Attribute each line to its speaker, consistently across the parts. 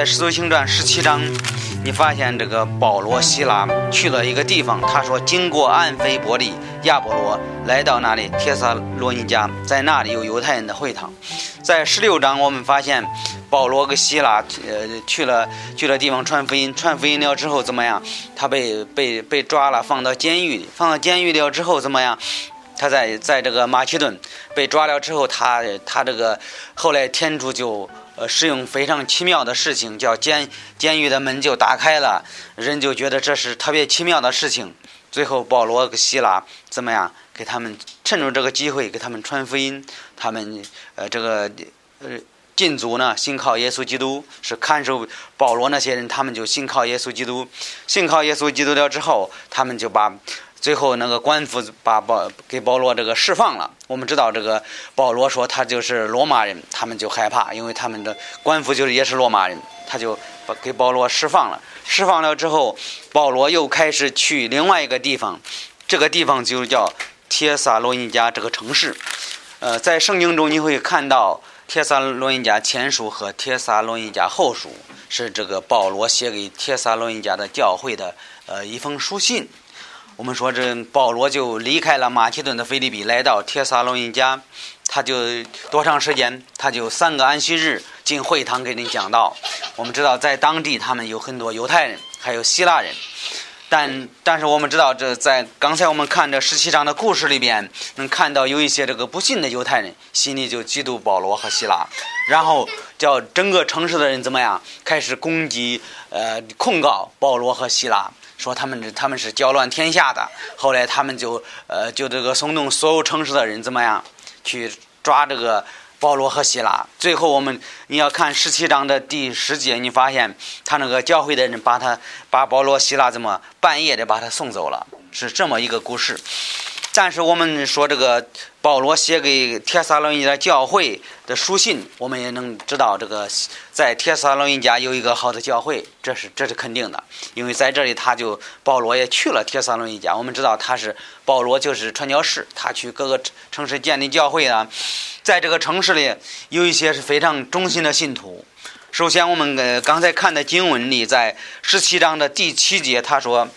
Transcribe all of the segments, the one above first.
Speaker 1: 在《使徒行传》十七章，你发现这个保罗、希拉去了一个地方，他说经过安菲伯利、亚波罗，来到那里帖撒罗尼迦，在那里有犹太人的会堂。在十六章，我们发现保罗跟希拉呃去了去了地方传福音，传福音了之后怎么样？他被被被抓了，放到监狱里，放到监狱了之后怎么样？他在在这个马其顿被抓了之后，他他这个后来天主就。呃，使用非常奇妙的事情，叫监监狱的门就打开了，人就觉得这是特别奇妙的事情。最后，保罗和希拉怎么样？给他们趁着这个机会给他们传福音。他们呃，这个呃禁足呢，信靠耶稣基督，是看守保罗那些人，他们就信靠耶稣基督。信靠耶稣基督了之后，他们就把。最后，那个官府把保给保罗这个释放了。我们知道，这个保罗说他就是罗马人，他们就害怕，因为他们的官府就是也是罗马人，他就把给保罗释放了。释放了之后，保罗又开始去另外一个地方，这个地方就叫帖撒罗尼迦这个城市。呃，在圣经中你会看到帖撒罗尼迦前书和帖撒罗尼迦后书，是这个保罗写给帖撒罗尼迦的教会的呃一封书信。我们说，这保罗就离开了马其顿的菲利比，来到帖撒罗尼迦，他就多长时间？他就三个安息日进会堂给你讲道。我们知道，在当地他们有很多犹太人，还有希腊人，但但是我们知道，这在刚才我们看这十七章的故事里边，能看到有一些这个不信的犹太人心里就嫉妒保罗和希腊，然后叫整个城市的人怎么样，开始攻击、呃控告保罗和希腊。说他们他们是搅乱天下的，后来他们就呃就这个松动所有城市的人怎么样去抓这个保罗和希拉？最后我们你要看十七章的第十节，你发现他那个教会的人把他把保罗希拉怎么半夜的把他送走了，是这么一个故事。但是我们说这个保罗写给帖撒罗尼迦教会的书信，我们也能知道这个在帖撒罗尼迦有一个好的教会，这是这是肯定的，因为在这里他就保罗也去了帖撒罗尼迦。我们知道他是保罗就是传教士，他去各个城市建立教会啊，在这个城市里有一些是非常忠心的信徒。首先我们呃刚才看的经文里，在十七章的第七节，他说。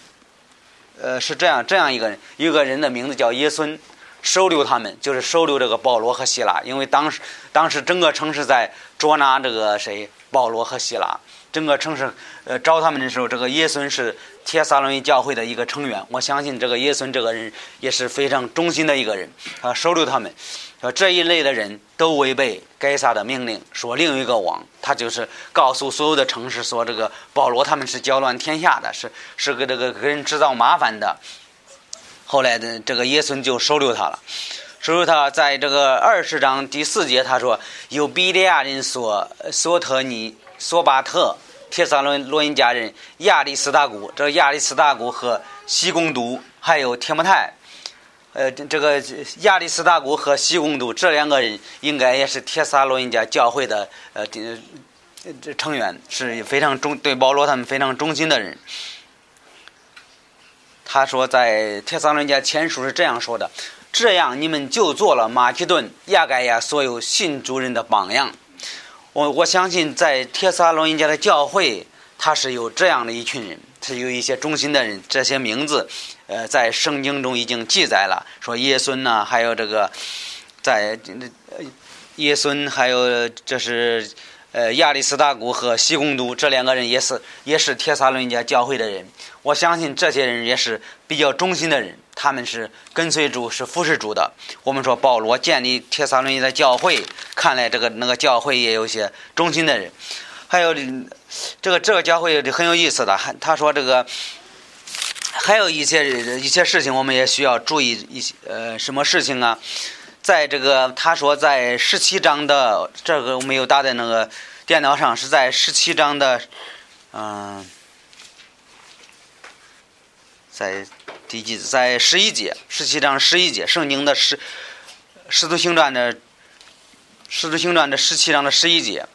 Speaker 1: 呃，是这样，这样一个人，一个人的名字叫耶孙，收留他们，就是收留这个保罗和希拉，因为当时，当时整个城市在捉拿这个谁，保罗和希拉。整个城市，呃，找他们的时候，这个耶孙是帖撒罗尼教会的一个成员。我相信这个耶孙这个人也是非常忠心的一个人，他收留他们。说这一类的人都违背该撒的命令，说另一个王，他就是告诉所有的城市说，这个保罗他们是搅乱天下的，是是给这个给人制造麻烦的。后来的这个耶孙就收留他了，收留他，在这个二十章第四节，他说有比利亚人索索特尼。索巴特、铁萨罗罗尼迦人、亚历斯大古，这亚历斯大古和西贡都，还有铁木泰，呃，这个亚历斯大古和西贡都这两个人，应该也是铁萨罗尼迦教会的呃这成员，是非常忠对保罗他们非常忠心的人。他说，在铁萨罗尼迦前书是这样说的：这样你们就做了马其顿、亚该亚所有信主人的榜样。我我相信，在帖撒罗尼迦的教会，他是有这样的一群人，是有一些忠心的人。这些名字，呃，在圣经中已经记载了。说耶孙呐，还有这个，在耶孙，还有这是呃亚历斯大古和西贡都这两个人，也是也是帖撒罗尼迦教会的人。我相信这些人也是比较忠心的人。他们是跟随主，是服侍主的。我们说保罗建立帖撒罗尼的教会，看来这个那个教会也有些忠心的人。还有这个这个教会很有意思的，还他说这个还有一些一些事情，我们也需要注意一些呃什么事情啊？在这个他说在十七章的这个我没有打在那个电脑上，是在十七章的嗯在。第几在十一节，十七章十一节，圣经的十使徒行传的使徒行传的十七章的十一节，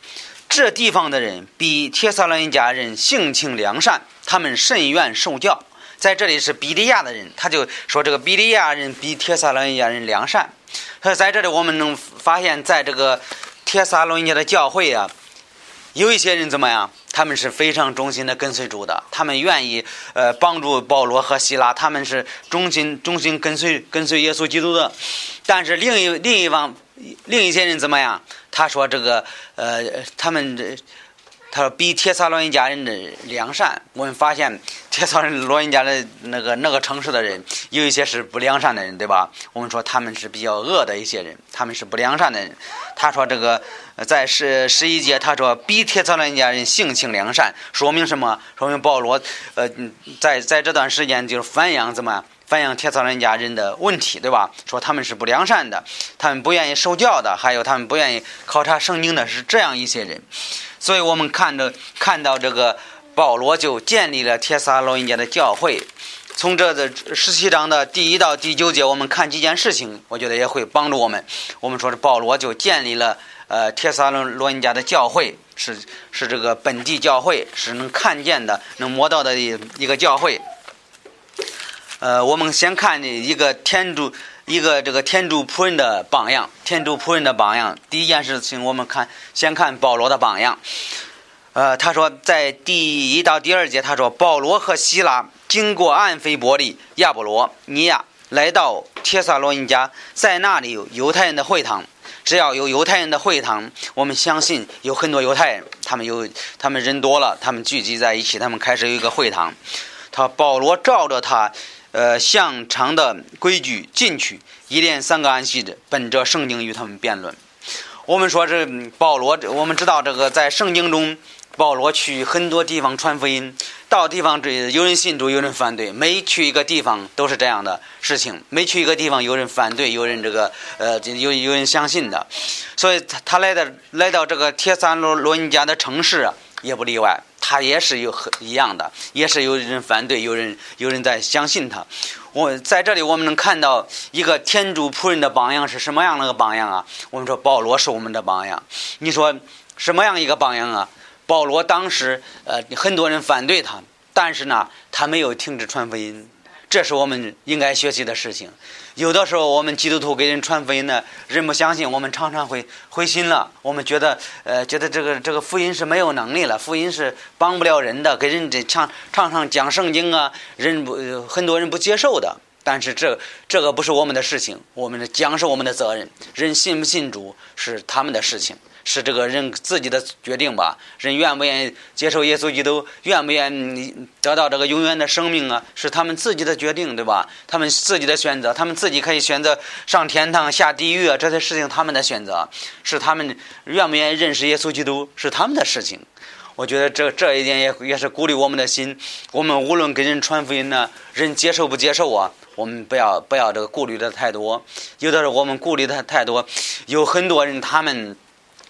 Speaker 1: 这地方的人比帖撒罗尼迦人性情良善，他们甚愿受教。在这里是比利亚的人，他就说这个比利亚人比帖撒罗尼迦人良善。他说在这里我们能发现，在这个帖撒罗尼迦的教会啊，有一些人怎么样？他们是非常忠心的跟随主的，他们愿意呃帮助保罗和希拉，他们是忠心忠心跟随跟随耶稣基督的。但是另一另一方另一些人怎么样？他说这个呃他们。他说：“比铁萨罗尼家人的良善，我们发现铁萨罗尼家的那个那个城市的人，有一些是不良善的人，对吧？我们说他们是比较恶的一些人，他们是不良善的人。他说这个在十十一节，他说比铁萨罗尼家人性情良善，说明什么？说明保罗呃在在这段时间就是反映怎么反映铁萨罗尼家人的问题，对吧？说他们是不良善的，他们不愿意受教的，还有他们不愿意考察圣经的，是这样一些人。”所以我们看着看到这个保罗就建立了帖撒罗尼迦的教会。从这的十七章的第一到第九节，我们看几件事情，我觉得也会帮助我们。我们说是保罗就建立了呃帖撒罗尼迦的教会，是是这个本地教会，是能看见的、能摸到的一个教会。呃，我们先看一个天主。一个这个天主仆人的榜样，天主仆人的榜样。第一件事情，我们看先看保罗的榜样。呃，他说在第一到第二节，他说保罗和希拉经过安菲伯利、亚波罗尼亚，来到帖撒罗尼迦，在那里有犹太人的会堂。只要有犹太人的会堂，我们相信有很多犹太人，他们有他们人多了，他们聚集在一起，他们开始有一个会堂。他保罗照着他。呃，向常的规矩进去，一连三个安息日，本着圣经与他们辩论。我们说这保罗，我们知道这个在圣经中，保罗去很多地方传福音，到地方这有人信主，有人反对。每去一个地方都是这样的事情，每去一个地方有人反对，有人这个呃有有人相信的。所以他他来的来到这个铁三罗罗尼家的城市也不例外。他也是有很一样的，也是有人反对，有人有人在相信他。我在这里，我们能看到一个天主仆人的榜样是什么样的个榜样啊？我们说保罗是我们的榜样。你说什么样一个榜样啊？保罗当时呃很多人反对他，但是呢，他没有停止传福音，这是我们应该学习的事情。有的时候，我们基督徒给人传福音呢，人不相信，我们常常会灰心了。我们觉得，呃，觉得这个这个福音是没有能力了，福音是帮不了人的，给人这常常常讲圣经啊，人不很多人不接受的。但是这这个不是我们的事情，我们的讲是我们的责任，人信不信主是他们的事情。是这个人自己的决定吧？人愿不愿意接受耶稣基督，愿不愿意得到这个永远的生命啊？是他们自己的决定，对吧？他们自己的选择，他们自己可以选择上天堂、下地狱啊，这些事情他们的选择，是他们愿不愿意认识耶稣基督，是他们的事情。我觉得这这一点也也是鼓励我们的心。我们无论给人传福音呢，人接受不接受啊？我们不要不要这个顾虑的太多。有的时候我们顾虑的太多，有很多人他们。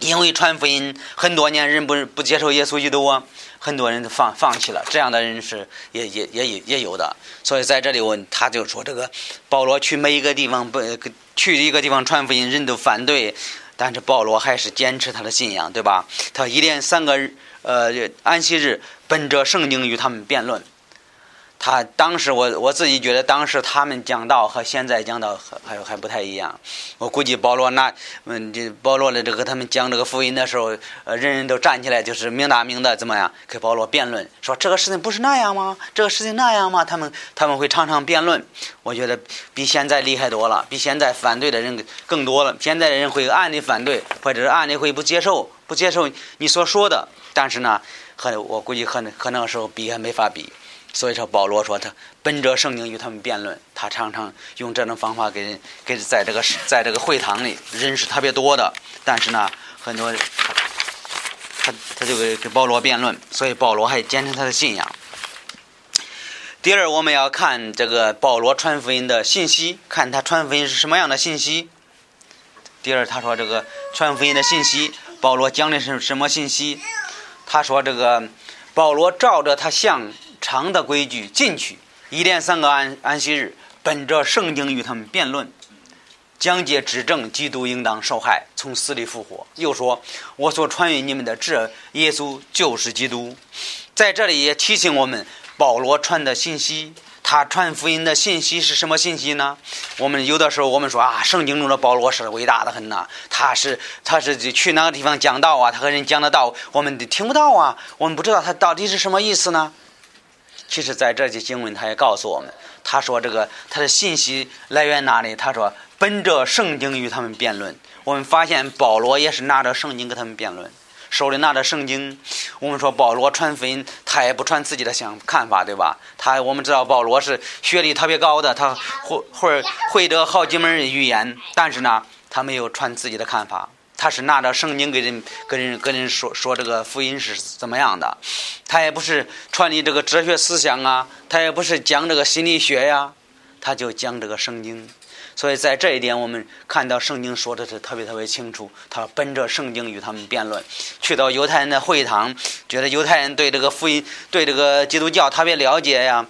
Speaker 1: 因为传福音很多年，人不不接受耶稣基督啊，很多人都放放弃了。这样的人是也也也也有的。所以在这里我他就说这个保罗去每一个地方不去一个地方传福音，人都反对，但是保罗还是坚持他的信仰，对吧？他一连三个呃安息日，本着圣经与他们辩论。他当时，我我自己觉得，当时他们讲道和现在讲道还还还不太一样。我估计保罗那，嗯，这保罗的这个他们讲这个福音的时候，呃，人人都站起来，就是明大明的怎么样，跟保罗辩论，说这个事情不是那样吗？这个事情那样吗？他们他们会常常辩论。我觉得比现在厉害多了，比现在反对的人更多了。现在的人会暗地反对，或者是暗地会不接受，不接受你所说的。但是呢，和我估计和和那个时候比还没法比。所以说，保罗说他本着圣经与他们辩论，他常常用这种方法给人给在这个在这个会堂里人是特别多的，但是呢，很多他他就给给保罗辩论，所以保罗还坚持他的信仰。第二，我们要看这个保罗传福音的信息，看他传福音是什么样的信息。第二，他说这个传福音的信息，保罗讲的是什么信息？他说这个保罗照着他像。常的规矩进去，一连三个安安息日，本着圣经与他们辩论，讲解指证基督应当受害，从死里复活。又说：“我所传于你们的这耶稣就是基督。”在这里也提醒我们，保罗传的信息。他传福音的信息是什么信息呢？我们有的时候我们说啊，圣经中的保罗是伟大的很呐，他是他是去哪个地方讲道啊？他和人讲的道，我们听不到啊，我们不知道他到底是什么意思呢？其实，在这些经文，他也告诉我们，他说这个他的信息来源哪里？他说本着圣经与他们辩论。我们发现保罗也是拿着圣经跟他们辩论。手里拿着圣经，我们说保罗传福音，他也不传自己的想看法，对吧？他我们知道保罗是学历特别高的，他会会会得好几门语言，但是呢，他没有传自己的看法，他是拿着圣经给人跟人跟人说说这个福音是怎么样的，他也不是传递这个哲学思想啊，他也不是讲这个心理学呀，他就讲这个圣经。所以在这一点，我们看到圣经说的是特别特别清楚。他奔着圣经与他们辩论，去到犹太人的会堂，觉得犹太人对这个福音、对这个基督教特别了解呀。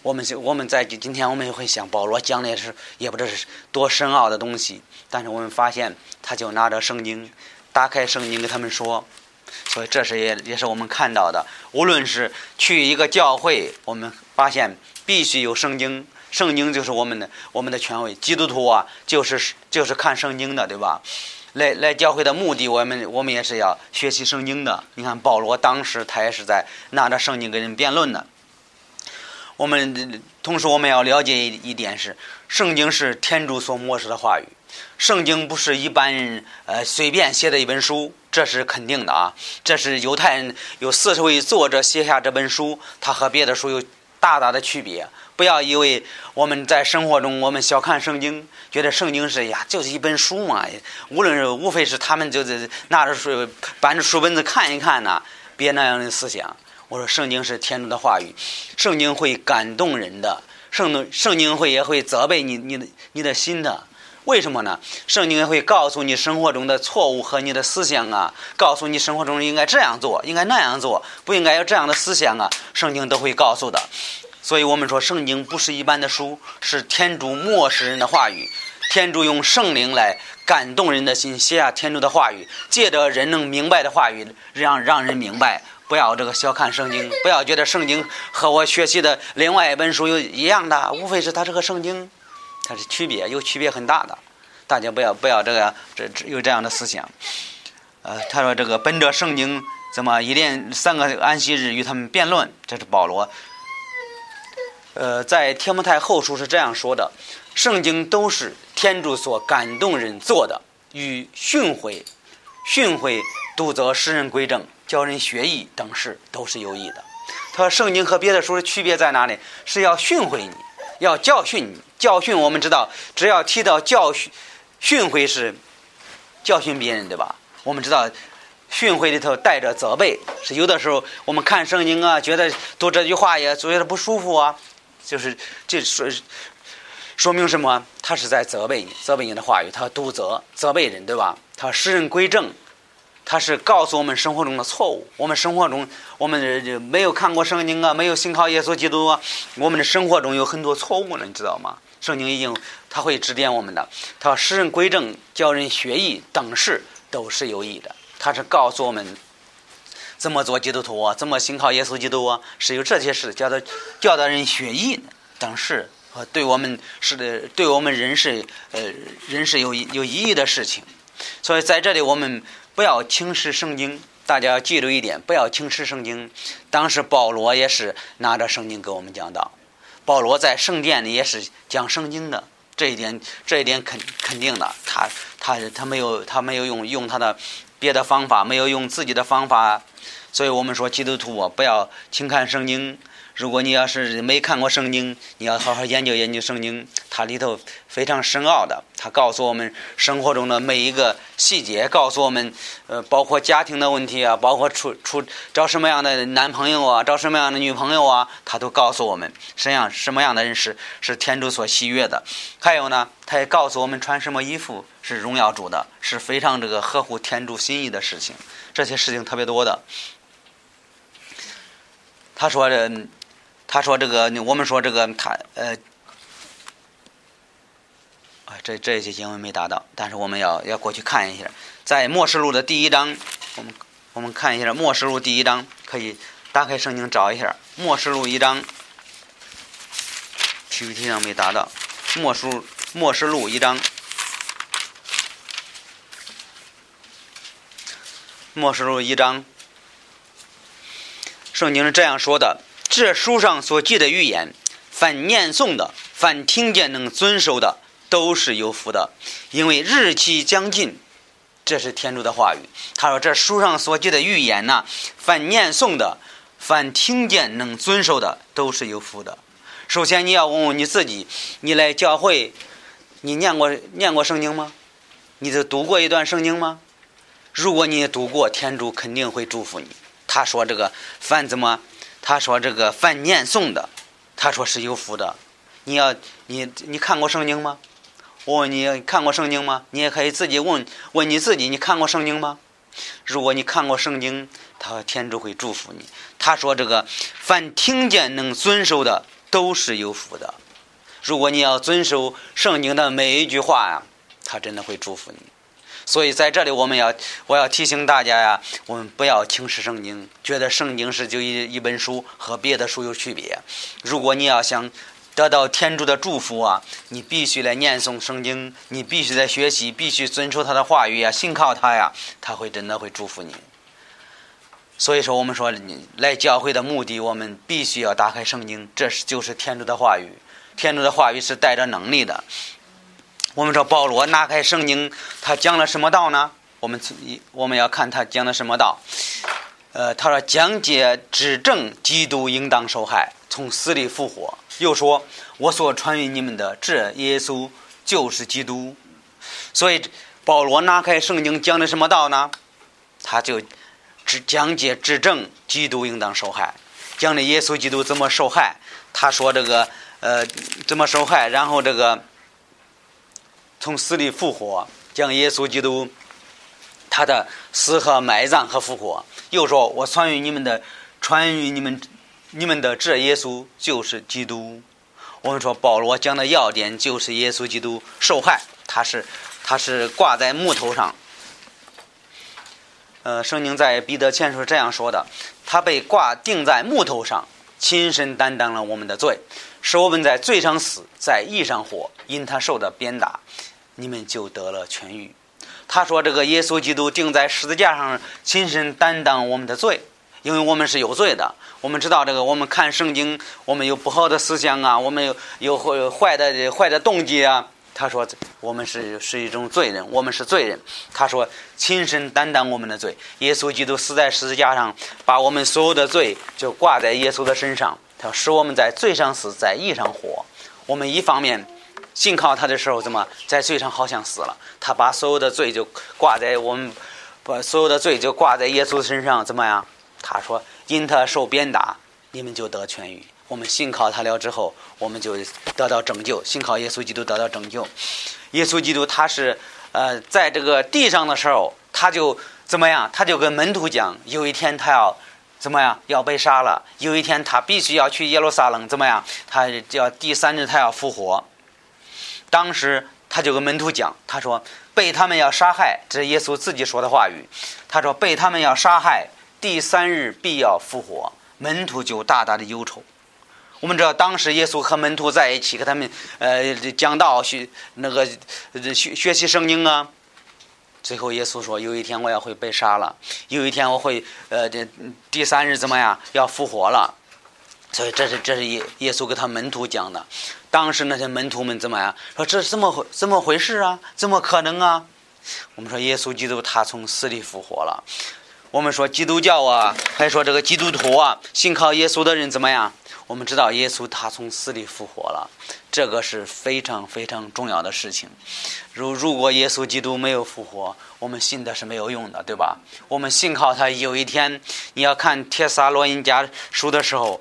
Speaker 1: 我们我们在今天我们也会想，保罗讲的也是也不知是多深奥的东西。但是我们发现，他就拿着圣经，打开圣经跟他们说。所以这是也也是我们看到的。无论是去一个教会，我们发现必须有圣经。圣经就是我们的我们的权威，基督徒啊，就是就是看圣经的，对吧？来来教会的目的，我们我们也是要学习圣经的。你看保罗当时他也是在拿着圣经跟人辩论的。我们同时我们要了解一一点是，圣经是天主所漠视的话语，圣经不是一般人呃随便写的一本书，这是肯定的啊。这是犹太人有四十位作者写下这本书，它和别的书有大大的区别。不要以为我们在生活中我们小看圣经，觉得圣经是呀就是一本书嘛，无论是无非是他们就是拿着书搬着书本子看一看呐，别那样的思想。我说圣经是天主的话语，圣经会感动人的，圣圣经会也会责备你你的你的心的。为什么呢？圣经会告诉你生活中的错误和你的思想啊，告诉你生活中应该这样做，应该那样做，不应该有这样的思想啊，圣经都会告诉的。所以我们说，圣经不是一般的书，是天主漠视人的话语。天主用圣灵来感动人的心，写下天主的话语，借着人能明白的话语，让让人明白。不要这个小看圣经，不要觉得圣经和我学习的另外一本书有一样的，无非是它是个圣经，它是区别，有区别很大的。大家不要不要这个这有这样的思想。呃，他说这个本着圣经，怎么一连三个安息日与他们辩论？这是保罗。呃，在《天母太后书》是这样说的：“圣经都是天主所感动人做的，与训诲、训诲、督责使人归正、教人学艺等事都是有益的。”他说：“圣经和别的书的区别在哪里？是要训诲你，要教训你。教训我们知道，只要提到教训、训诲是教训别人，对吧？我们知道，训诲里头带着责备，是有的时候我们看圣经啊，觉得读这句话也觉得不舒服啊。”就是这说说明什么？他是在责备你，责备你的话语，他督责、责备人，对吧？他使人归正，他是告诉我们生活中的错误。我们生活中，我们没有看过圣经啊，没有信靠耶稣基督啊，我们的生活中有很多错误呢，你知道吗？圣经已经他会指点我们的，他说使人归正、教人学艺等事都是有益的。他是告诉我们。怎么做基督徒啊？怎么信靠耶稣基督啊？是有这些事教导教导人学艺等事，和对我们是的，对我们人是呃人是有有意义的事情。所以在这里我们不要轻视圣经，大家要记住一点，不要轻视圣经。当时保罗也是拿着圣经给我们讲道，保罗在圣殿里也是讲圣经的，这一点这一点肯肯定的，他他他没有他没有用用他的别的方法，没有用自己的方法。所以我们说，基督徒啊，不要轻看圣经。如果你要是没看过圣经，你要好好研究研究圣经，它里头非常深奥的。它告诉我们生活中的每一个细节，告诉我们，呃，包括家庭的问题啊，包括出出找什么样的男朋友啊，找什么样的女朋友啊，它都告诉我们，实际上什么样的人是是天主所喜悦的。还有呢，它也告诉我们穿什么衣服是荣耀主的，是非常这个合乎天主心意的事情。这些事情特别多的。他说：“这，他说这个，我们说这个，他呃，啊，这这些经文没达到，但是我们要要过去看一下，在《末世录》的第一章，我们我们看一下《末世录》第一章，可以打开圣经找一下，《末世录》一章，PPT 上没达到，《末世末世录》一章，《末世录》一章，圣经是这样说的：这书上所记的预言，凡念诵的，凡听见能遵守的，都是有福的，因为日期将近。这是天主的话语。他说：“这书上所记的预言呐，凡念诵的，凡听见能遵守的，都是有福的。”首先，你要问问你自己：你来教会，你念过念过圣经吗？你都读过一段圣经吗？如果你读过，天主肯定会祝福你。他说：“这个凡怎么？他说这个凡念诵的，他说是有福的。你要你你看过圣经吗？”我问你看过圣经吗？你也可以自己问问你自己，你看过圣经吗？如果你看过圣经，他天主会祝福你。他说：“这个凡听见能遵守的，都是有福的。如果你要遵守圣经的每一句话呀，他真的会祝福你。所以在这里，我们要我要提醒大家呀，我们不要轻视圣经，觉得圣经是就一一本书，和别的书有区别。如果你要想。”得到天主的祝福啊！你必须来念诵圣经，你必须在学习，必须遵守他的话语呀，信靠他呀，他会真的会祝福你。所以说，我们说你来教会的目的，我们必须要打开圣经，这是就是天主的话语。天主的话语是带着能力的。我们说保罗拿开圣经，他讲了什么道呢？我们我们要看他讲的什么道。呃，他说讲解指证基督应当受害，从死里复活。又说：“我所传于你们的，这耶稣就是基督。”所以保罗拿开圣经讲的什么道呢？他就只讲解指证基督应当受害，讲的耶稣基督怎么受害。他说这个呃怎么受害，然后这个从死里复活，讲耶稣基督他的死和埋葬和复活。又说：“我传于你们的，传于你们。”你们的这耶稣就是基督。我们说保罗讲的要点就是耶稣基督受害，他是他是挂在木头上。呃，圣经在彼得前书这样说的：他被挂钉在木头上，亲身担当了我们的罪，使我们在罪上死，在义上活。因他受的鞭打，你们就得了痊愈。他说这个耶稣基督钉在十字架上，亲身担当我们的罪。因为我们是有罪的，我们知道这个。我们看圣经，我们有不好的思想啊，我们有有坏的坏的动机啊。他说，我们是是一种罪人，我们是罪人。他说，亲身担当我们的罪。耶稣基督死在十字架上，把我们所有的罪就挂在耶稣的身上。他说使我们在罪上死，在义上活。我们一方面信靠他的时候，怎么在罪上好像死了？他把所有的罪就挂在我们，把所有的罪就挂在耶稣身上，怎么样？他说：“因他受鞭打，你们就得痊愈。我们信靠他了之后，我们就得到拯救。信靠耶稣基督得到拯救。耶稣基督他是呃，在这个地上的时候，他就怎么样？他就跟门徒讲，有一天他要怎么样？要被杀了。有一天他必须要去耶路撒冷，怎么样？他要第三日他要复活。当时他就跟门徒讲，他说被他们要杀害，这是耶稣自己说的话语。他说被他们要杀害。”第三日必要复活，门徒就大大的忧愁。我们知道，当时耶稣和门徒在一起，跟他们呃讲道学那个学学习圣经啊。最后耶稣说：“有一天我要会被杀了，有一天我会呃这第三日怎么样要复活了。”所以这是这是耶耶稣给他门徒讲的。当时那些门徒们怎么样说：“这是怎么回怎么回事啊？怎么可能啊？”我们说耶稣基督他从死里复活了。我们说基督教啊，还说这个基督徒啊，信靠耶稣的人怎么样？我们知道耶稣他从死里复活了，这个是非常非常重要的事情。如如果耶稣基督没有复活，我们信的是没有用的，对吧？我们信靠他，有一天你要看《帖撒罗尼迦书》的时候，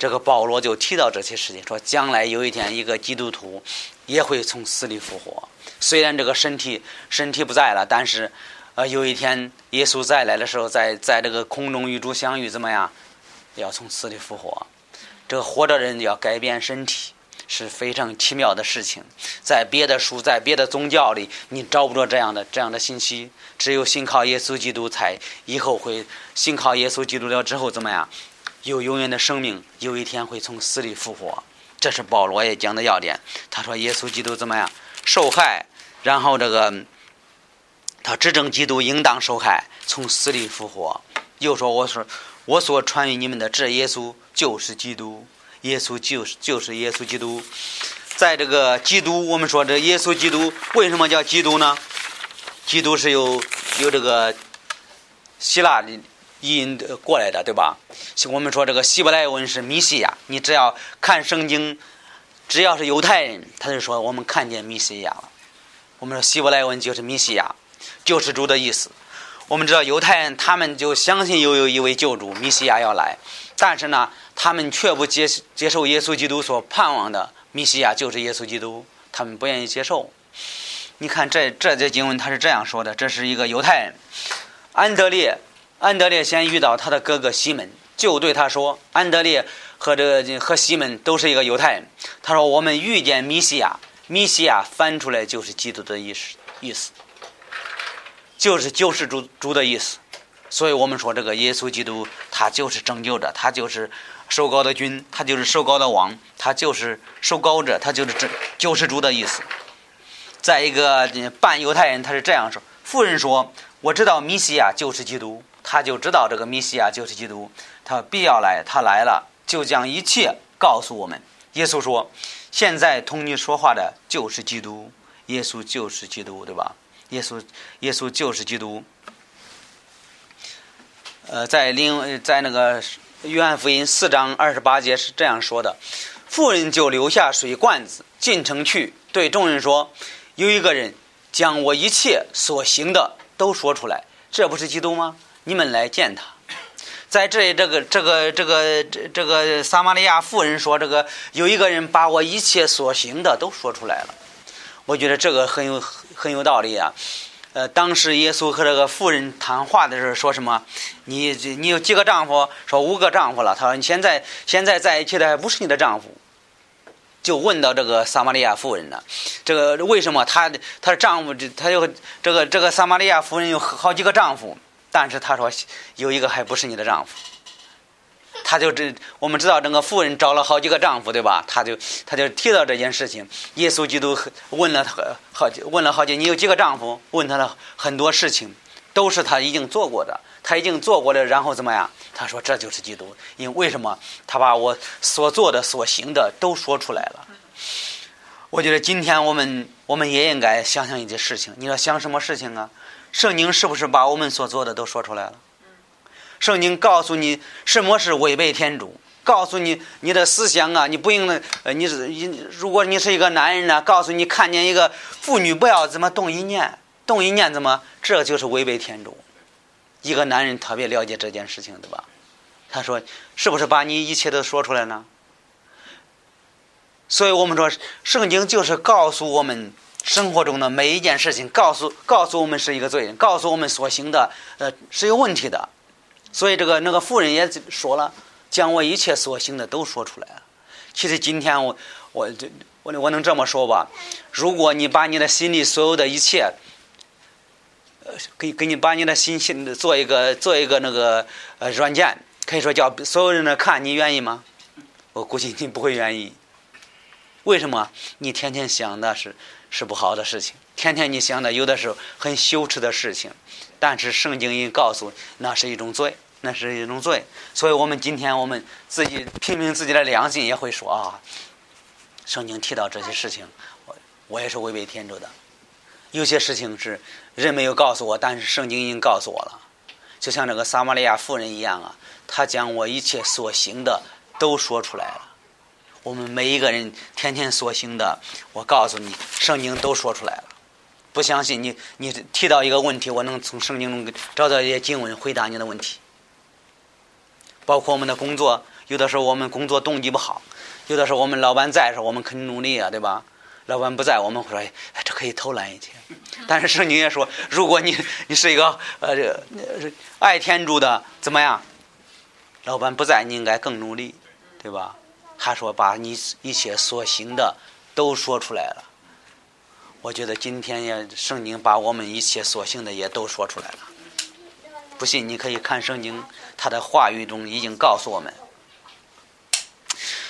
Speaker 1: 这个保罗就提到这些事情，说将来有一天一个基督徒也会从死里复活，虽然这个身体身体不在了，但是。呃，有一天耶稣再来的时候，在在这个空中与主相遇，怎么样？要从死里复活。这个活着人要改变身体，是非常奇妙的事情。在别的书，在别的宗教里，你找不着这样的这样的信息。只有信靠耶稣基督，才以后会信靠耶稣基督了之后怎么样？有永远的生命，有一天会从死里复活。这是保罗也讲的要点。他说耶稣基督怎么样？受害，然后这个他执政基督应当受害，从死里复活。又说我说我所传与你们的这耶稣就是基督，耶稣就是就是耶稣基督。在这个基督，我们说这耶稣基督为什么叫基督呢？基督是由由这个希腊的的过来的，对吧？我们说这个希伯来文是米西亚。你只要看圣经，只要是犹太人，他就说我们看见米西亚了。我们说希伯来文就是米西亚，救世主的意思。我们知道犹太人他们就相信又有一位救主米西亚要来，但是呢，他们却不接接受耶稣基督所盼望的米西亚就是耶稣基督，他们不愿意接受。你看，这这节经文他是这样说的：这是一个犹太人，安德烈，安德烈先遇到他的哥哥西门，就对他说：“安德烈和这个和西门都是一个犹太人。”他说：“我们遇见米西亚，米西亚翻出来就是基督的意思，意思就是救世主主的意思。所以我们说这个耶稣基督，他就是拯救者，他就是受膏的君，他就是受膏的王，他就是受膏者，他就是救世主的意思。”再一个半犹太人，他是这样说：富人说：“我知道米西亚就是基督，他就知道这个米西亚就是基督，他必要来，他来了，就将一切告诉我们。”耶稣说：“现在同你说话的就是基督，耶稣就是基督，对吧？耶稣，耶稣就是基督。”呃，在另在那个约翰福音四章二十八节是这样说的：“富人就留下水罐子，进城去，对众人说。”有一个人将我一切所行的都说出来，这不是基督吗？你们来见他。在这里，这个这个这个这这个撒玛利亚妇人说：“这个有一个人把我一切所行的都说出来了。”我觉得这个很有很有道理啊。呃，当时耶稣和这个妇人谈话的时候说什么？你你有几个丈夫？说五个丈夫了。他说：“你现在现在在一起的还不是你的丈夫。”就问到这个撒玛利亚妇人了，这个为什么她她的丈夫她有这个这个撒玛利亚妇人有好几个丈夫，但是她说有一个还不是你的丈夫，他就这我们知道这个妇人找了好几个丈夫对吧？他就他就提到这件事情，耶稣基督问了他好问了好几你有几个丈夫？问他了很多事情，都是他已经做过的。他已经做过了，然后怎么样？他说这就是基督，因为为什么？他把我所做的、所行的都说出来了。我觉得今天我们我们也应该想想一些事情。你说想什么事情啊？圣经是不是把我们所做的都说出来了？圣经告诉你什么是违背天主，告诉你你的思想啊，你不应呃，你是你，如果你是一个男人呢，告诉你看见一个妇女不要怎么动一念，动一念怎么？这就是违背天主。一个男人特别了解这件事情，对吧？他说：“是不是把你一切都说出来呢？”所以我们说，圣经就是告诉我们生活中的每一件事情，告诉告诉我们是一个罪人，告诉我们所行的呃是有问题的。所以这个那个妇人也说了，将我一切所行的都说出来了。其实今天我我这我我能这么说吧？如果你把你的心里所有的一切。呃给给你把你的心心做一个做一个那个呃软件，可以说叫所有人来看，你愿意吗？我估计你不会愿意。为什么？你天天想的是是不好的事情，天天你想的有的时候很羞耻的事情，但是圣经已告诉那是一种罪，那是一种罪。所以我们今天我们自己凭凭自己的良心也会说啊，圣经提到这些事情，我我也是违背天主的。有些事情是人没有告诉我，但是圣经已经告诉我了。就像这个撒玛利亚妇人一样啊，他将我一切所行的都说出来了。我们每一个人天天所行的，我告诉你，圣经都说出来了。不相信你，你提到一个问题，我能从圣经中找到一些经文回答你的问题。包括我们的工作，有的时候我们工作动机不好，有的时候我们老板在时候，我们肯努力啊，对吧？老板不在，我们会说：“哎，这可以偷懒一些。”但是圣经也说，如果你你是一个呃爱天主的，怎么样？老板不在，你应该更努力，对吧？他说把你一切所行的都说出来了。我觉得今天也圣经把我们一切所行的也都说出来了。不信你可以看圣经，他的话语中已经告诉我们。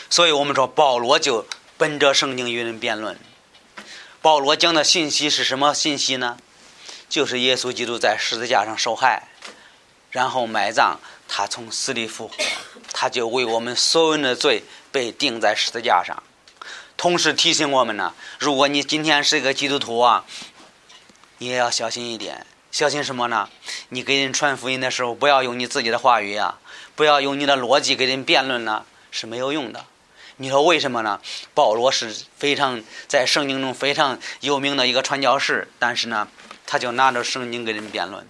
Speaker 1: 所以我们说保罗就本着圣经与人辩论。保罗讲的信息是什么信息呢？就是耶稣基督在十字架上受害，然后埋葬，他从死里复活，他就为我们所有人的罪被钉在十字架上。同时提醒我们呢，如果你今天是一个基督徒啊，你也要小心一点。小心什么呢？你给人传福音的时候，不要用你自己的话语啊，不要用你的逻辑给人辩论呢，是没有用的。你说为什么呢？保罗是非常在圣经中非常有名的一个传教士，但是呢。他就拿着圣经给人辩论，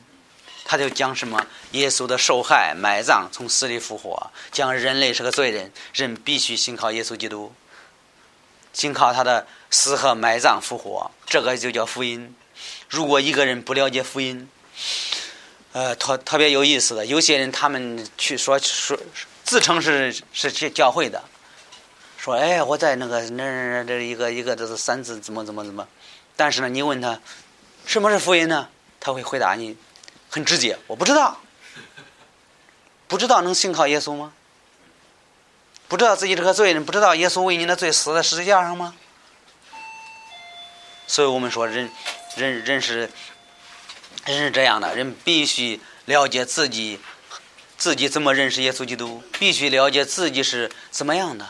Speaker 1: 他就讲什么耶稣的受害、埋葬、从死里复活，讲人类是个罪人，人必须信靠耶稣基督，信靠他的死和埋葬、复活，这个就叫福音。如果一个人不了解福音，呃，特特别有意思的，有些人他们去说说自称是是去教会的，说哎我在那个那那这一个一个这是三字怎么怎么怎么，但是呢，你问他。什么是福音呢？他会回答你，很直接，我不知道。不知道能信靠耶稣吗？不知道自己这个罪人，不知道耶稣为你的罪死在十字架上吗？所以我们说，人，人，人是，人是这样的，人必须了解自己，自己怎么认识耶稣基督，必须了解自己是怎么样的，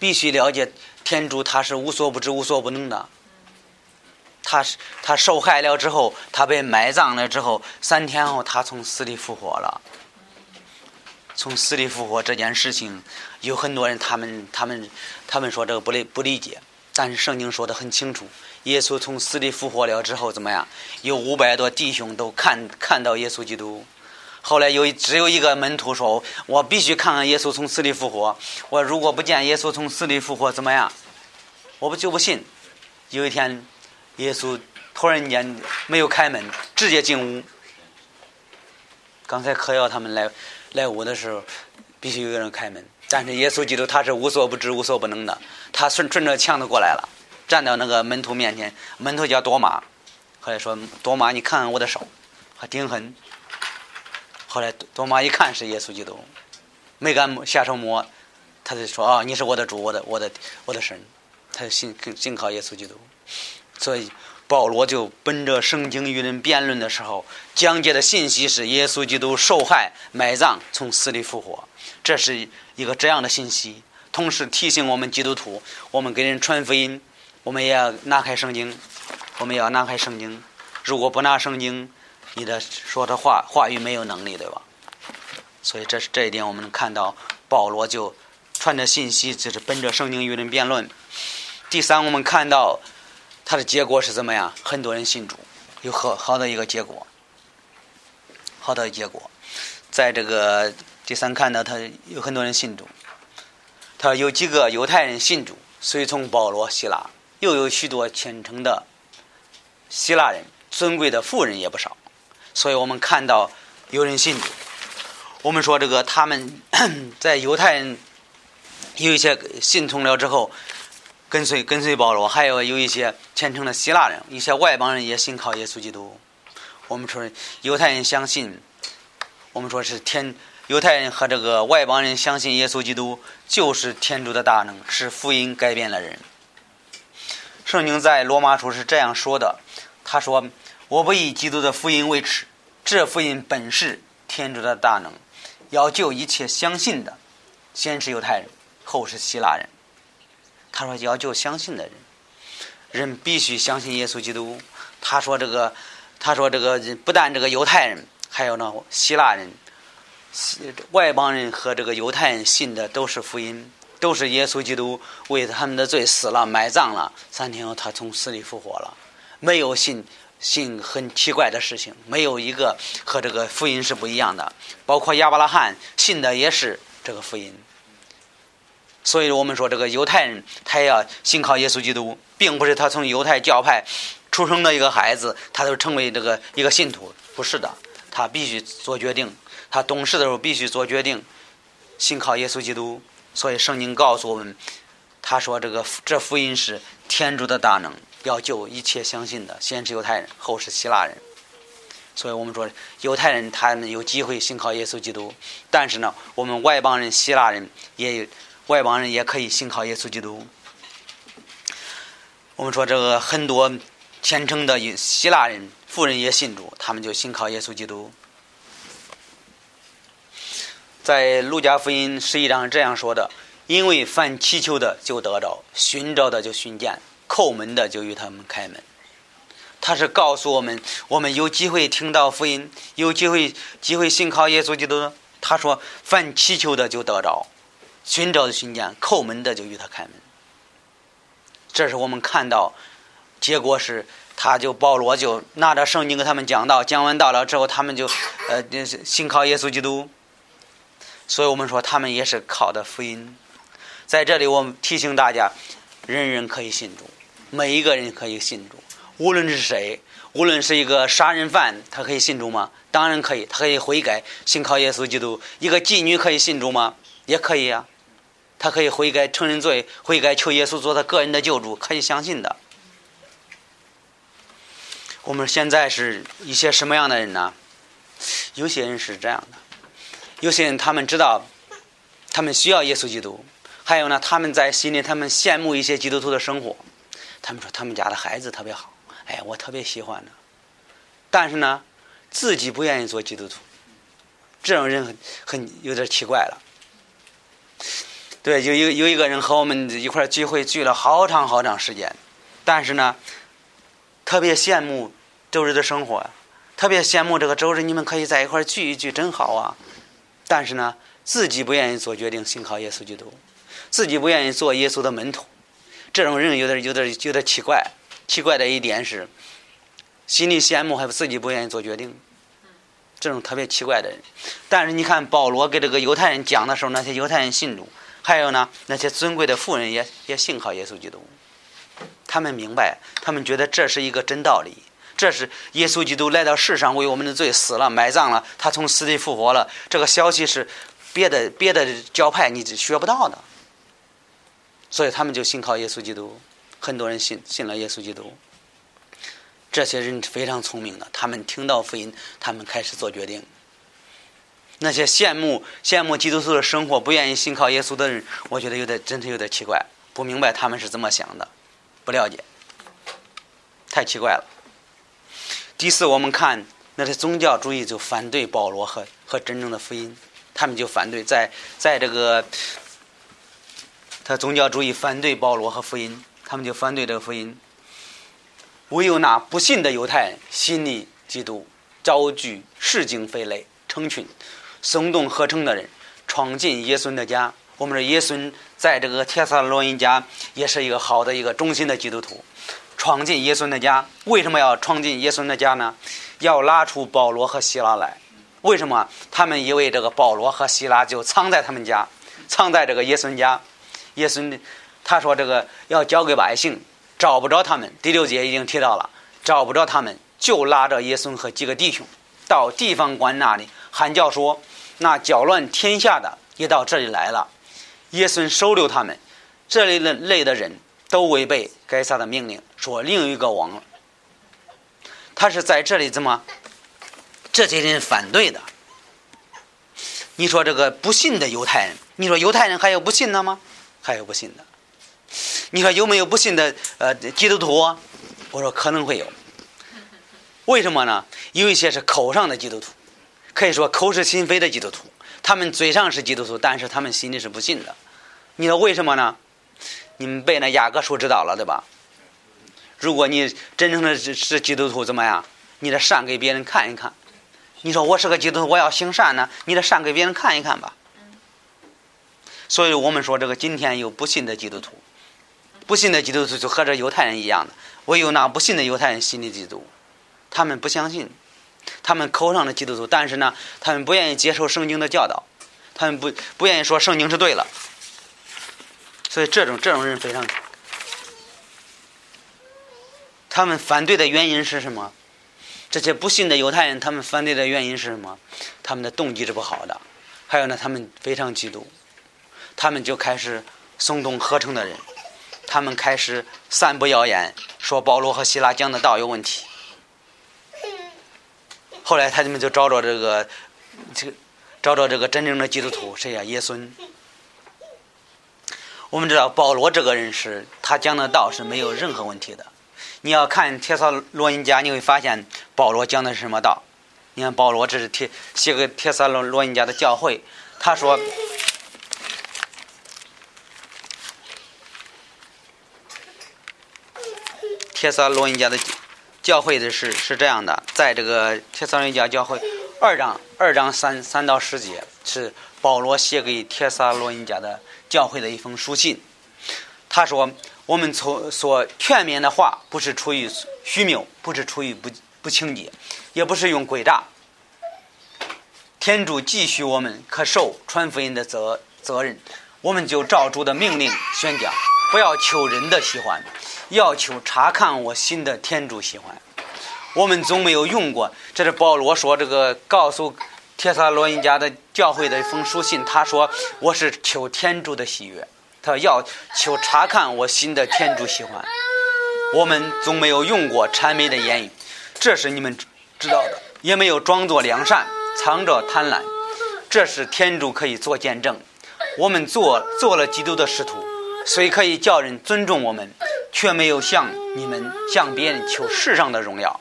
Speaker 1: 必须了解天主他是无所不知、无所不能的。他是他受害了之后，他被埋葬了之后，三天后他从死里复活了。从死里复活这件事情，有很多人他们他们他们说这个不理不理解，但是圣经说的很清楚，耶稣从死里复活了之后怎么样？有五百多弟兄都看看到耶稣基督。后来有只有一个门徒说：“我必须看看耶稣从死里复活。我如果不见耶稣从死里复活怎么样？我不就不信。”有一天。耶稣突然间没有开门，直接进屋。刚才嗑药他们来来屋的时候，必须有人开门。但是耶稣基督他是无所不知、无所不能的，他顺顺着墙就过来了，站到那个门徒面前。门徒叫多马，后来说多马，你看看我的手，还挺狠。后来多马一看是耶稣基督，没敢下手摸，他就说啊，你是我的主，我的我的我的神，他就信信靠耶稣基督。所以保罗就本着圣经与人辩论的时候讲解的信息是耶稣基督受害、埋葬、从死里复活，这是一个这样的信息。同时提醒我们基督徒，我们给人传福音，我们也要拿开圣经，我们也要拿开圣经。如果不拿圣经，你的说的话话语没有能力，对吧？所以这是这一点，我们能看到保罗就传的信息就是本着圣经与人辩论。第三，我们看到。他的结果是怎么样？很多人信主，有好好的一个结果，好的结果。在这个第三看到他有很多人信主，他有几个犹太人信主，随从保罗、希腊，又有许多虔诚的希腊人，尊贵的富人也不少。所以我们看到有人信主，我们说这个他们 在犹太人有一些信从了之后。跟随跟随保罗，还有有一些虔诚的希腊人，一些外邦人也信靠耶稣基督。我们说犹太人相信，我们说是天犹太人和这个外邦人相信耶稣基督就是天主的大能，是福音改变了人。圣经在罗马书是这样说的：“他说，我不以基督的福音为耻，这福音本是天主的大能，要救一切相信的，先是犹太人，后是希腊人。”他说：“要救相信的人，人必须相信耶稣基督。”他说：“这个，他说这个不但这个犹太人，还有呢希腊人、外邦人和这个犹太人信的都是福音，都是耶稣基督为他们的罪死了、埋葬了，三天后他从死里复活了。没有信信很奇怪的事情，没有一个和这个福音是不一样的。包括亚伯拉罕信的也是这个福音。”所以我们说，这个犹太人他也要信靠耶稣基督，并不是他从犹太教派出生的一个孩子，他就成为这个一个信徒，不是的，他必须做决定，他懂事的时候必须做决定，信靠耶稣基督，所以圣经告诉我们，他说这个这福音是天主的大能，要救一切相信的，先是犹太人，后是希腊人。所以我们说犹太人他们有机会信靠耶稣基督，但是呢，我们外邦人希腊人也有外邦人也可以信靠耶稣基督。我们说这个很多虔诚的希腊人。富人也信主，他们就信靠耶稣基督。在路加福音十一章这样说的：“因为凡祈求的就得着，寻找的就寻见，叩门的就与他们开门。”他是告诉我们，我们有机会听到福音，有机会机会信靠耶稣基督。他说：“凡祈求的就得着，寻找的寻见，叩门的就与他开门。”这是我们看到，结果是。他就保罗就拿着圣经给他们讲道，讲完道了之后，他们就呃信靠耶稣基督。所以我们说他们也是靠的福音。在这里，我们提醒大家，人人可以信主，每一个人可以信主，无论是谁，无论是一个杀人犯，他可以信主吗？当然可以，他可以悔改，信靠耶稣基督。一个妓女可以信主吗？也可以呀，他可以悔改，承认罪，悔改，求耶稣做他个人的救主，可以相信的。我们现在是一些什么样的人呢？有些人是这样的，有些人他们知道，他们需要耶稣基督，还有呢，他们在心里他们羡慕一些基督徒的生活，他们说他们家的孩子特别好，哎，我特别喜欢的，但是呢，自己不愿意做基督徒，这种人很很有点奇怪了。对，有有有一个人和我们一块聚会聚了好长好长时间，但是呢。特别羡慕周日的生活，特别羡慕这个周日你们可以在一块聚一聚，真好啊！但是呢，自己不愿意做决定，信靠耶稣基督，自己不愿意做耶稣的门徒。这种人有点、有点、有点奇怪。奇怪的一点是，心里羡慕还自己不愿意做决定，这种特别奇怪的人。但是你看保罗给这个犹太人讲的时候，那些犹太人信主，还有呢，那些尊贵的富人也也信靠耶稣基督。他们明白，他们觉得这是一个真道理。这是耶稣基督来到世上为我们的罪死了、埋葬了，他从死里复活了。这个消息是别的别的教派你学不到的，所以他们就信靠耶稣基督。很多人信信了耶稣基督。这些人非常聪明的，他们听到福音，他们开始做决定。那些羡慕羡慕基督徒的生活、不愿意信靠耶稣的人，我觉得有点真是有点奇怪，不明白他们是怎么想的。不了解，太奇怪了。第四，我们看那些宗教主义就反对保罗和和真正的福音，他们就反对在在这个他宗教主义反对保罗和福音，他们就反对这个福音。唯有那不信的犹太人心里基督，招聚市井非类成群，松动合成的人闯进耶稣的家。我们的耶稣在这个铁萨罗尼家也是一个好的一个忠心的基督徒，闯进耶稣的家，为什么要闯进耶稣的家呢？要拉出保罗和希拉来。为什么？他们以为这个保罗和希拉就藏在他们家，藏在这个耶稣家。耶稣他说这个要交给百姓，找不着他们。第六节已经提到了，找不着他们，就拉着耶稣和几个弟兄到地方官那里喊叫说：“那搅乱天下的也到这里来了。”耶稣收留他们，这类的类的人都违背该撒的命令，说另一个王。他是在这里怎么？这些人反对的。你说这个不信的犹太人，你说犹太人还有不信的吗？还有不信的。你说有没有不信的呃基督徒？我说可能会有。为什么呢？有一些是口上的基督徒，可以说口是心非的基督徒。他们嘴上是基督徒，但是他们心里是不信的。你说为什么呢？你们被那雅各书知道了对吧？如果你真正的是是基督徒，怎么样？你得善给别人看一看。你说我是个基督徒，我要行善呢，你得善给别人看一看吧。所以我们说这个今天有不信的基督徒，不信的基督徒就和这犹太人一样的，唯有那不信的犹太人心里基督，他们不相信。他们口上的基督徒，但是呢，他们不愿意接受圣经的教导，他们不不愿意说圣经是对了，所以这种这种人非常，他们反对的原因是什么？这些不信的犹太人，他们反对的原因是什么？他们的动机是不好的，还有呢，他们非常嫉妒，他们就开始松动合成的人，他们开始散布谣言，说保罗和希拉讲的道有问题。后来他们就找着这个，这个找着这个真正的基督徒，谁呀？耶稣。我们知道保罗这个人是，他讲的道是没有任何问题的。你要看帖撒罗尼迦，你会发现保罗讲的是什么道？你看保罗这是帖写给帖撒罗罗尼迦的教会，他说，帖撒罗尼迦的。教会的是是这样的，在这个帖撒罗尼迦教会二章二章三三到十节是保罗写给帖撒罗尼迦的教会的一封书信。他说：“我们从所劝勉的话，不是出于虚谬，不是出于不不清洁，也不是用诡诈。天主继续我们可受传福音的责责任，我们就照主的命令宣讲，不要求人的喜欢。”要求查看我心的天主喜欢，我们总没有用过。这是保罗说这个告诉帖撒罗尼迦的教会的一封书信。他说我是求天主的喜悦，他要求查看我心的天主喜欢。我们总没有用过谄媚的言语，这是你们知道的，也没有装作良善，藏着贪婪。这是天主可以做见证。我们做做了基督的使徒，虽可以叫人尊重我们。却没有向你们向别人求世上的荣耀，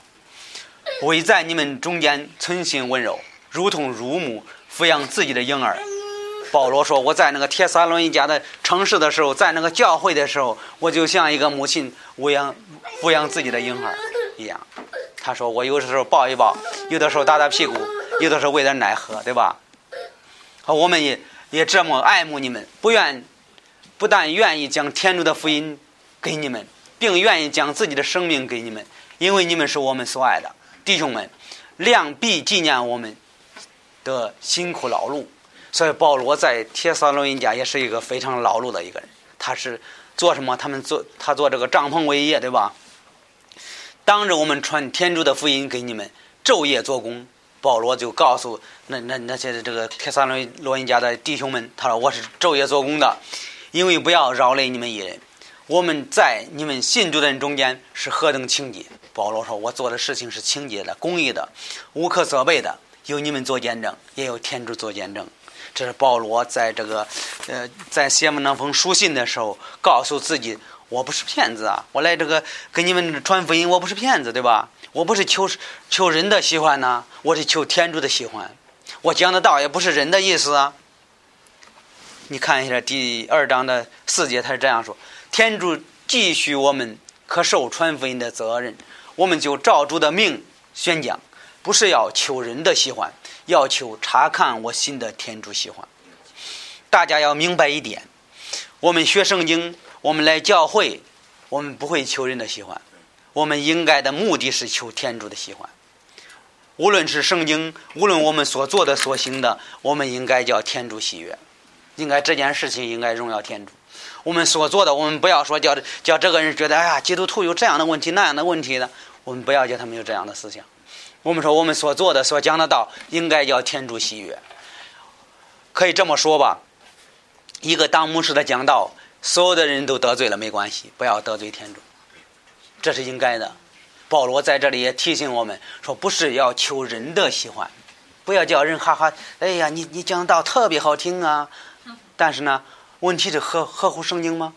Speaker 1: 唯在你们中间存心温柔，如同乳母抚养自己的婴儿。保罗说：“我在那个铁撒罗尼迦的城市的时候，在那个教会的时候，我就像一个母亲抚养抚养自己的婴儿一样。”他说：“我有的时候抱一抱，有的时候打打屁股，有的时候喂点奶喝，对吧？好，我们也也这么爱慕你们，不愿不但愿意将天主的福音。”给你们，并愿意将自己的生命给你们，因为你们是我们所爱的弟兄们，量必纪念我们的辛苦劳碌。所以保罗在铁撒罗尼迦也是一个非常劳碌的一个人。他是做什么？他们做他做这个帐篷伟业，对吧？当着我们传天主的福音给你们，昼夜做工。保罗就告诉那那那些这个铁撒罗尼迦的弟兄们，他说我是昼夜做工的，因为不要扰累你们一人。我们在你们信主的人中间是何等清洁？保罗说：“我做的事情是清洁的、公义的、无可责备的，有你们做见证，也有天主做见证。”这是保罗在这个，呃，在写那封书信的时候，告诉自己：“我不是骗子啊！我来这个给你们传福音，我不是骗子，对吧？我不是求求人的喜欢呢，我是求天主的喜欢。我讲的道也不是人的意思啊。”你看一下第二章的四节，他是这样说。天主继续我们可受传福音的责任，我们就照主的命宣讲，不是要求人的喜欢，要求查看我心的天主喜欢。大家要明白一点：我们学圣经，我们来教会，我们不会求人的喜欢，我们应该的目的是求天主的喜欢。无论是圣经，无论我们所做的所行的，我们应该叫天主喜悦，应该这件事情应该荣耀天主。我们所做的，我们不要说叫叫这个人觉得哎呀，基督徒有这样的问题那样的问题的，我们不要叫他们有这样的思想。我们说我们所做的所讲的道，应该叫天主喜悦。可以这么说吧，一个当牧师的讲道，所有的人都得罪了没关系，不要得罪天主，这是应该的。保罗在这里也提醒我们说，不是要求人的喜欢，不要叫人哈哈，哎呀，你你讲道特别好听啊，但是呢。问题是合合乎圣经吗？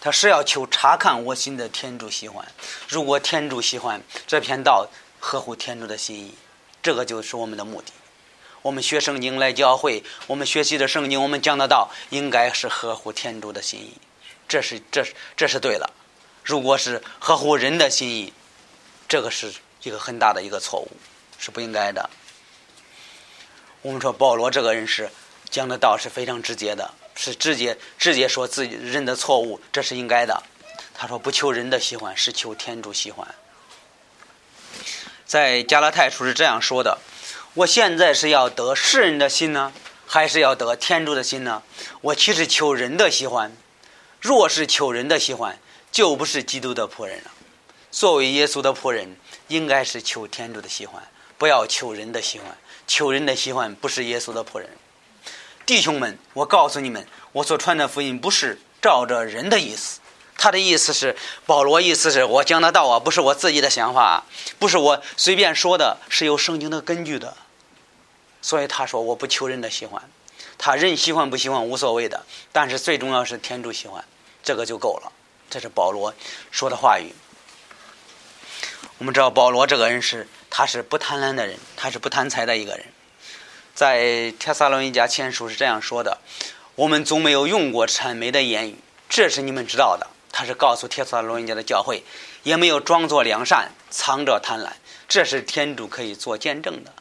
Speaker 1: 他是要求查看我心的天主喜欢。如果天主喜欢这篇道，合乎天主的心意，这个就是我们的目的。我们学圣经来教会，我们学习的圣经，我们讲的道，应该是合乎天主的心意。这是这是这是对了。如果是合乎人的心意，这个是一个很大的一个错误，是不应该的。我们说保罗这个人是。讲的道是非常直接的，是直接直接说自己人的错误，这是应该的。他说不求人的喜欢，是求天主喜欢。在加拉太书是这样说的：我现在是要得世人的心呢，还是要得天主的心呢？我其实求人的喜欢？若是求人的喜欢，就不是基督的仆人了。作为耶稣的仆人，应该是求天主的喜欢，不要求人的喜欢。求人的喜欢不是耶稣的仆人。弟兄们，我告诉你们，我所传的福音不是照着人的意思。他的意思是，保罗意思是我讲的道啊，不是我自己的想法，不是我随便说的，是有圣经的根据的。所以他说我不求人的喜欢，他人喜欢不喜欢无所谓的，但是最重要是天主喜欢，这个就够了。这是保罗说的话语。我们知道保罗这个人是，他是不贪婪的人，他是不贪财的一个人。在帖撒罗尼迦前书是这样说的：“我们总没有用过谄媚的言语，这是你们知道的。”他是告诉帖撒罗尼迦的教会，也没有装作良善，藏着贪婪，这是天主可以做见证的。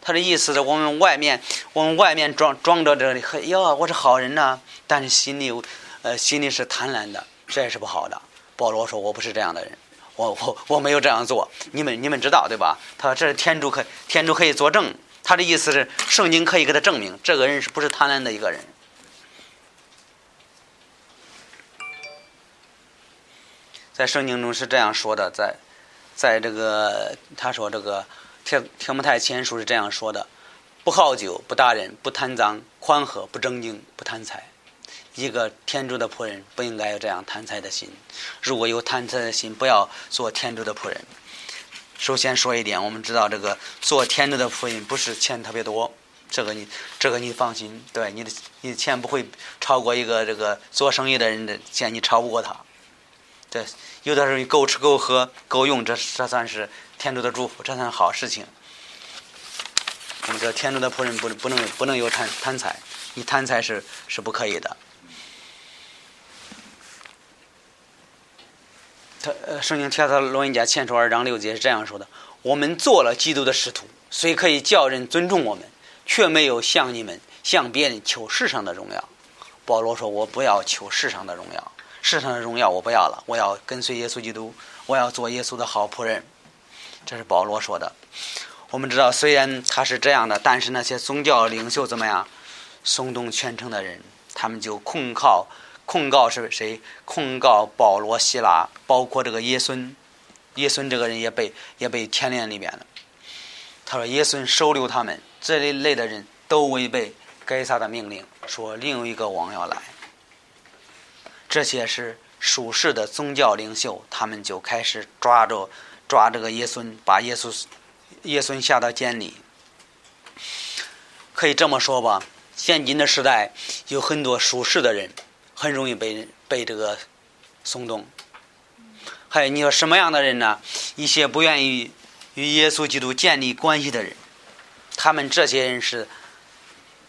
Speaker 1: 他的意思是我们外面，我们外面装装着这里，嘿哟，我是好人呐，但是心里，呃，心里是贪婪的，这也是不好的。保罗说：“我不是这样的人。”我我我没有这样做，你们你们知道对吧？他说这是天主可天主可以作证，他的意思是圣经可以给他证明，这个人是不是贪婪的一个人？在圣经中是这样说的，在在这个他说这个天天不太前书是这样说的：不好酒，不打人，不贪赃，宽和，不正经，不贪财。一个天主的仆人不应该有这样贪财的心。如果有贪财的心，不要做天主的仆人。首先说一点，我们知道这个做天主的仆人不是钱特别多，这个你这个你放心，对你的你的钱不会超过一个这个做生意的人的钱，你超不过他。对，有的时候你够吃够喝够用，这这算是天主的祝福，这算好事情。我们这天主的仆人不不能不能有贪贪财，你贪财是是不可以的。他呃，圣经提到罗尼迦前书二章六节是这样说的：“我们做了基督的使徒，虽可以叫人尊重我们，却没有向你们向别人求世上的荣耀。”保罗说：“我不要求世上的荣耀，世上的荣耀我不要了，我要跟随耶稣基督，我要做耶稣的好仆人。”这是保罗说的。我们知道，虽然他是这样的，但是那些宗教领袖怎么样？松动全城的人，他们就控靠。控告是谁？控告保罗、希拉，包括这个耶孙。耶孙这个人也被也被牵连里面了。他说：“耶孙收留他们这一类的人都违背该撒的命令，说另一个王要来。这些是属世的宗教领袖，他们就开始抓着抓这个耶孙，把耶稣耶孙下到监里。可以这么说吧，现今的时代有很多属世的人。”很容易被被这个松动。还有你说什么样的人呢？一些不愿意与耶稣基督建立关系的人，他们这些人是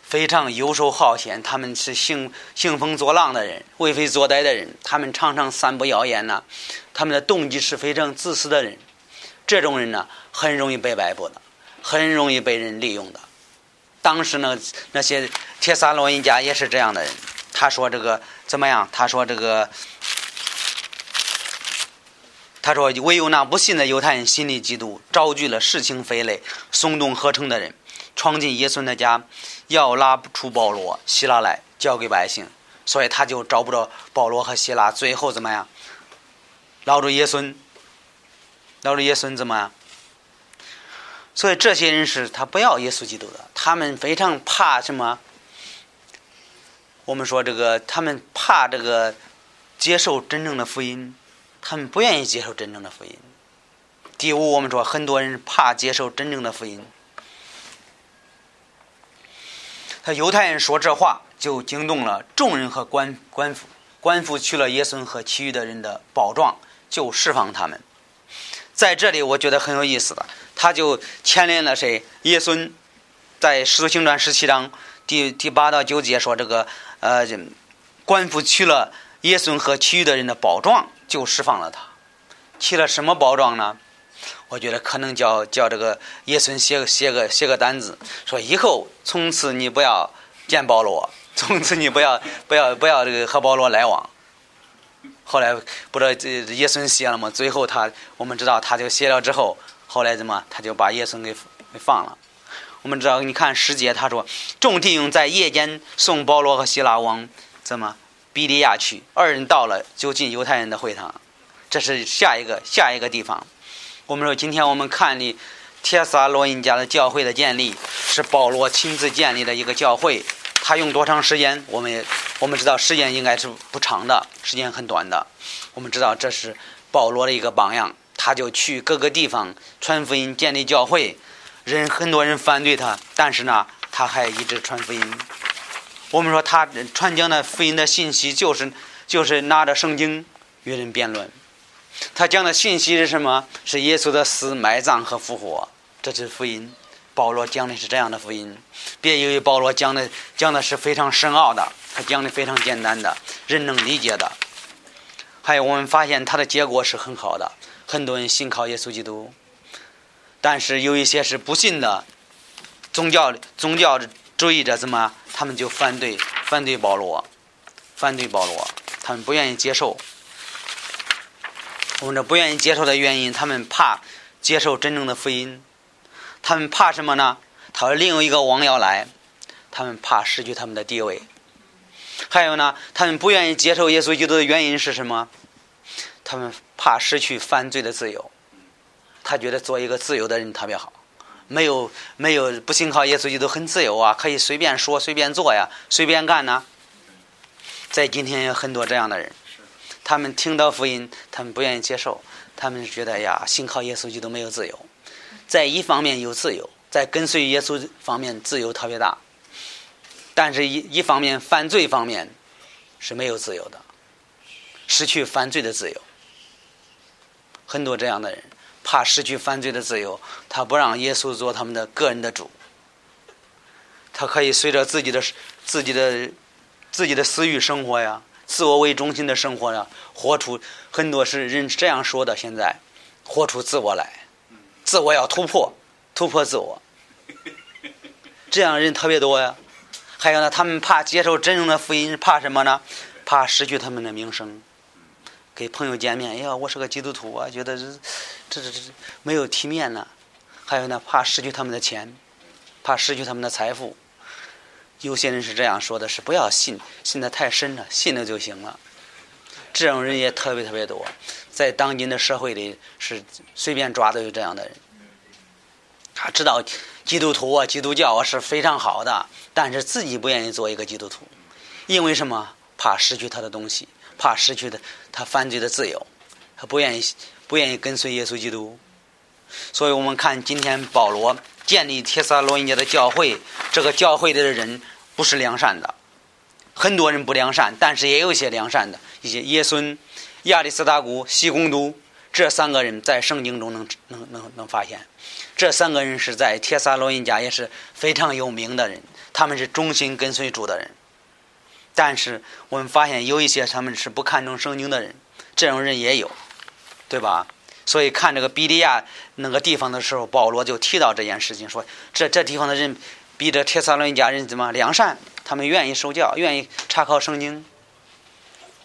Speaker 1: 非常游手好闲，他们是兴兴风作浪的人，为非作歹的人，他们常常散布谣言呢，他们的动机是非常自私的人。这种人呢，很容易被摆布的，很容易被人利用的。当时呢，那些铁萨罗尼迦也是这样的人。他说这个。怎么样？他说：“这个，他说唯有那不信的犹太人心里嫉妒，招聚了事情非类、松动合成的人，闯进耶稣的家，要拉出保罗、希拉来交给百姓。所以他就找不着保罗和希拉。最后怎么样？捞着耶稣，捞着耶稣怎么样？所以这些人是他不要耶稣基督的，他们非常怕什么？”我们说这个，他们怕这个接受真正的福音，他们不愿意接受真正的福音。第五，我们说很多人怕接受真正的福音。他犹太人说这话，就惊动了众人和官官府。官府去了耶稣和其余的人的保状，就释放他们。在这里，我觉得很有意思的，他就牵连了谁？耶稣在《使徒行传》十七章第第八到九节说这个。呃，官府取了耶稣和其余的人的宝状，就释放了他。取了什么宝状呢？我觉得可能叫叫这个耶稣写个写个写个单子，说以后从此你不要见保罗，从此你不要 不要不要这个和保罗来往。后来不知道这耶稣写了吗？最后他我们知道他就写了之后，后来怎么他就把耶稣给给放了。我们知道，你看十节，他说众弟兄在夜间送保罗和希拉往怎么比利亚去，二人到了就进犹太人的会堂，这是下一个下一个地方。我们说，今天我们看的帖撒罗尼迦的教会的建立，是保罗亲自建立的一个教会，他用多长时间？我们也我们知道时间应该是不长的，时间很短的。我们知道这是保罗的一个榜样，他就去各个地方传福音、建立教会，人很多人反对他，但是呢，他还一直传福音。我们说他传讲的福音的信息就是就是拿着圣经与人辩论。他讲的信息是什么？是耶稣的死、埋葬和复活，这是福音。保罗讲的是这样的福音。别以为保罗讲的讲的是非常深奥的，他讲的非常简单的，人能理解的。还有我们发现他的结果是很好的，很多人信靠耶稣基督。但是有一些是不信的宗教宗教主义者，怎么他们就反对反对保罗，反对保罗，他们不愿意接受。我们这不愿意接受的原因，他们怕接受真正的福音，他们怕什么呢？他说另有一个王要来，他们怕失去他们的地位。还有呢，他们不愿意接受耶稣基督的原因是什么？他们怕失去犯罪的自由。他觉得做一个自由的人特别好，没有没有不信靠耶稣基督很自由啊，可以随便说随便做呀，随便干呢。在今天有很多这样的人。他们听到福音，他们不愿意接受，他们觉得呀，信靠耶稣基督没有自由。在一方面有自由，在跟随耶稣方面自由特别大，但是一一方面犯罪方面是没有自由的，失去犯罪的自由。很多这样的人怕失去犯罪的自由，他不让耶稣做他们的个人的主，他可以随着自己的自己的自己的私欲生活呀。自我为中心的生活呀，活出很多是人这样说的。现在，活出自我来，自我要突破，突破自我。这样人特别多呀。还有呢，他们怕接受真正的福音，怕什么呢？怕失去他们的名声。给朋友见面，哎呀，我是个基督徒啊，觉得这这这这没有体面了。还有呢，怕失去他们的钱，怕失去他们的财富。有些人是这样说的：是不要信，信的太深了，信了就行了。这种人也特别特别多，在当今的社会里是随便抓都有这样的人。他知道基督徒啊、基督教啊是非常好的，但是自己不愿意做一个基督徒，因为什么？怕失去他的东西，怕失去的他犯罪的自由，他不愿意不愿意跟随耶稣基督。所以我们看今天保罗建立帖撒罗尼迦的教会，这个教会的人。不是良善的，很多人不良善，但是也有一些良善的。一些耶孙、亚里斯大古、西贡都这三个人在圣经中能能能能发现，这三个人是在帖撒罗尼迦也是非常有名的人，他们是忠心跟随主的人。但是我们发现有一些他们是不看重圣经的人，这种人也有，对吧？所以看这个比利亚那个地方的时候，保罗就提到这件事情，说这这地方的人。比这铁萨罗尼家人怎么良善？他们愿意受教，愿意查考圣经。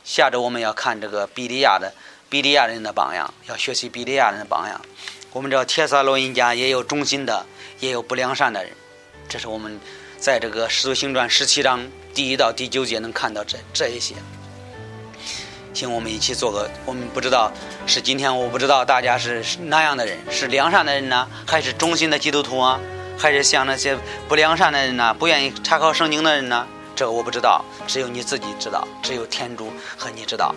Speaker 1: 下周我们要看这个比利亚的比利亚人的榜样，要学习比利亚人的榜样。我们知道铁萨罗尼家也有忠心的，也有不良善的人。这是我们在这个《使徒行传》十七章第一到第九节能看到这这一些。请我们一起做个，我们不知道是今天我不知道大家是那样的人，是良善的人呢，还是忠心的基督徒啊？还是像那些不良善的人呢？不愿意查考圣经的人呢？这个我不知道，只有你自己知道，只有天主和你知道。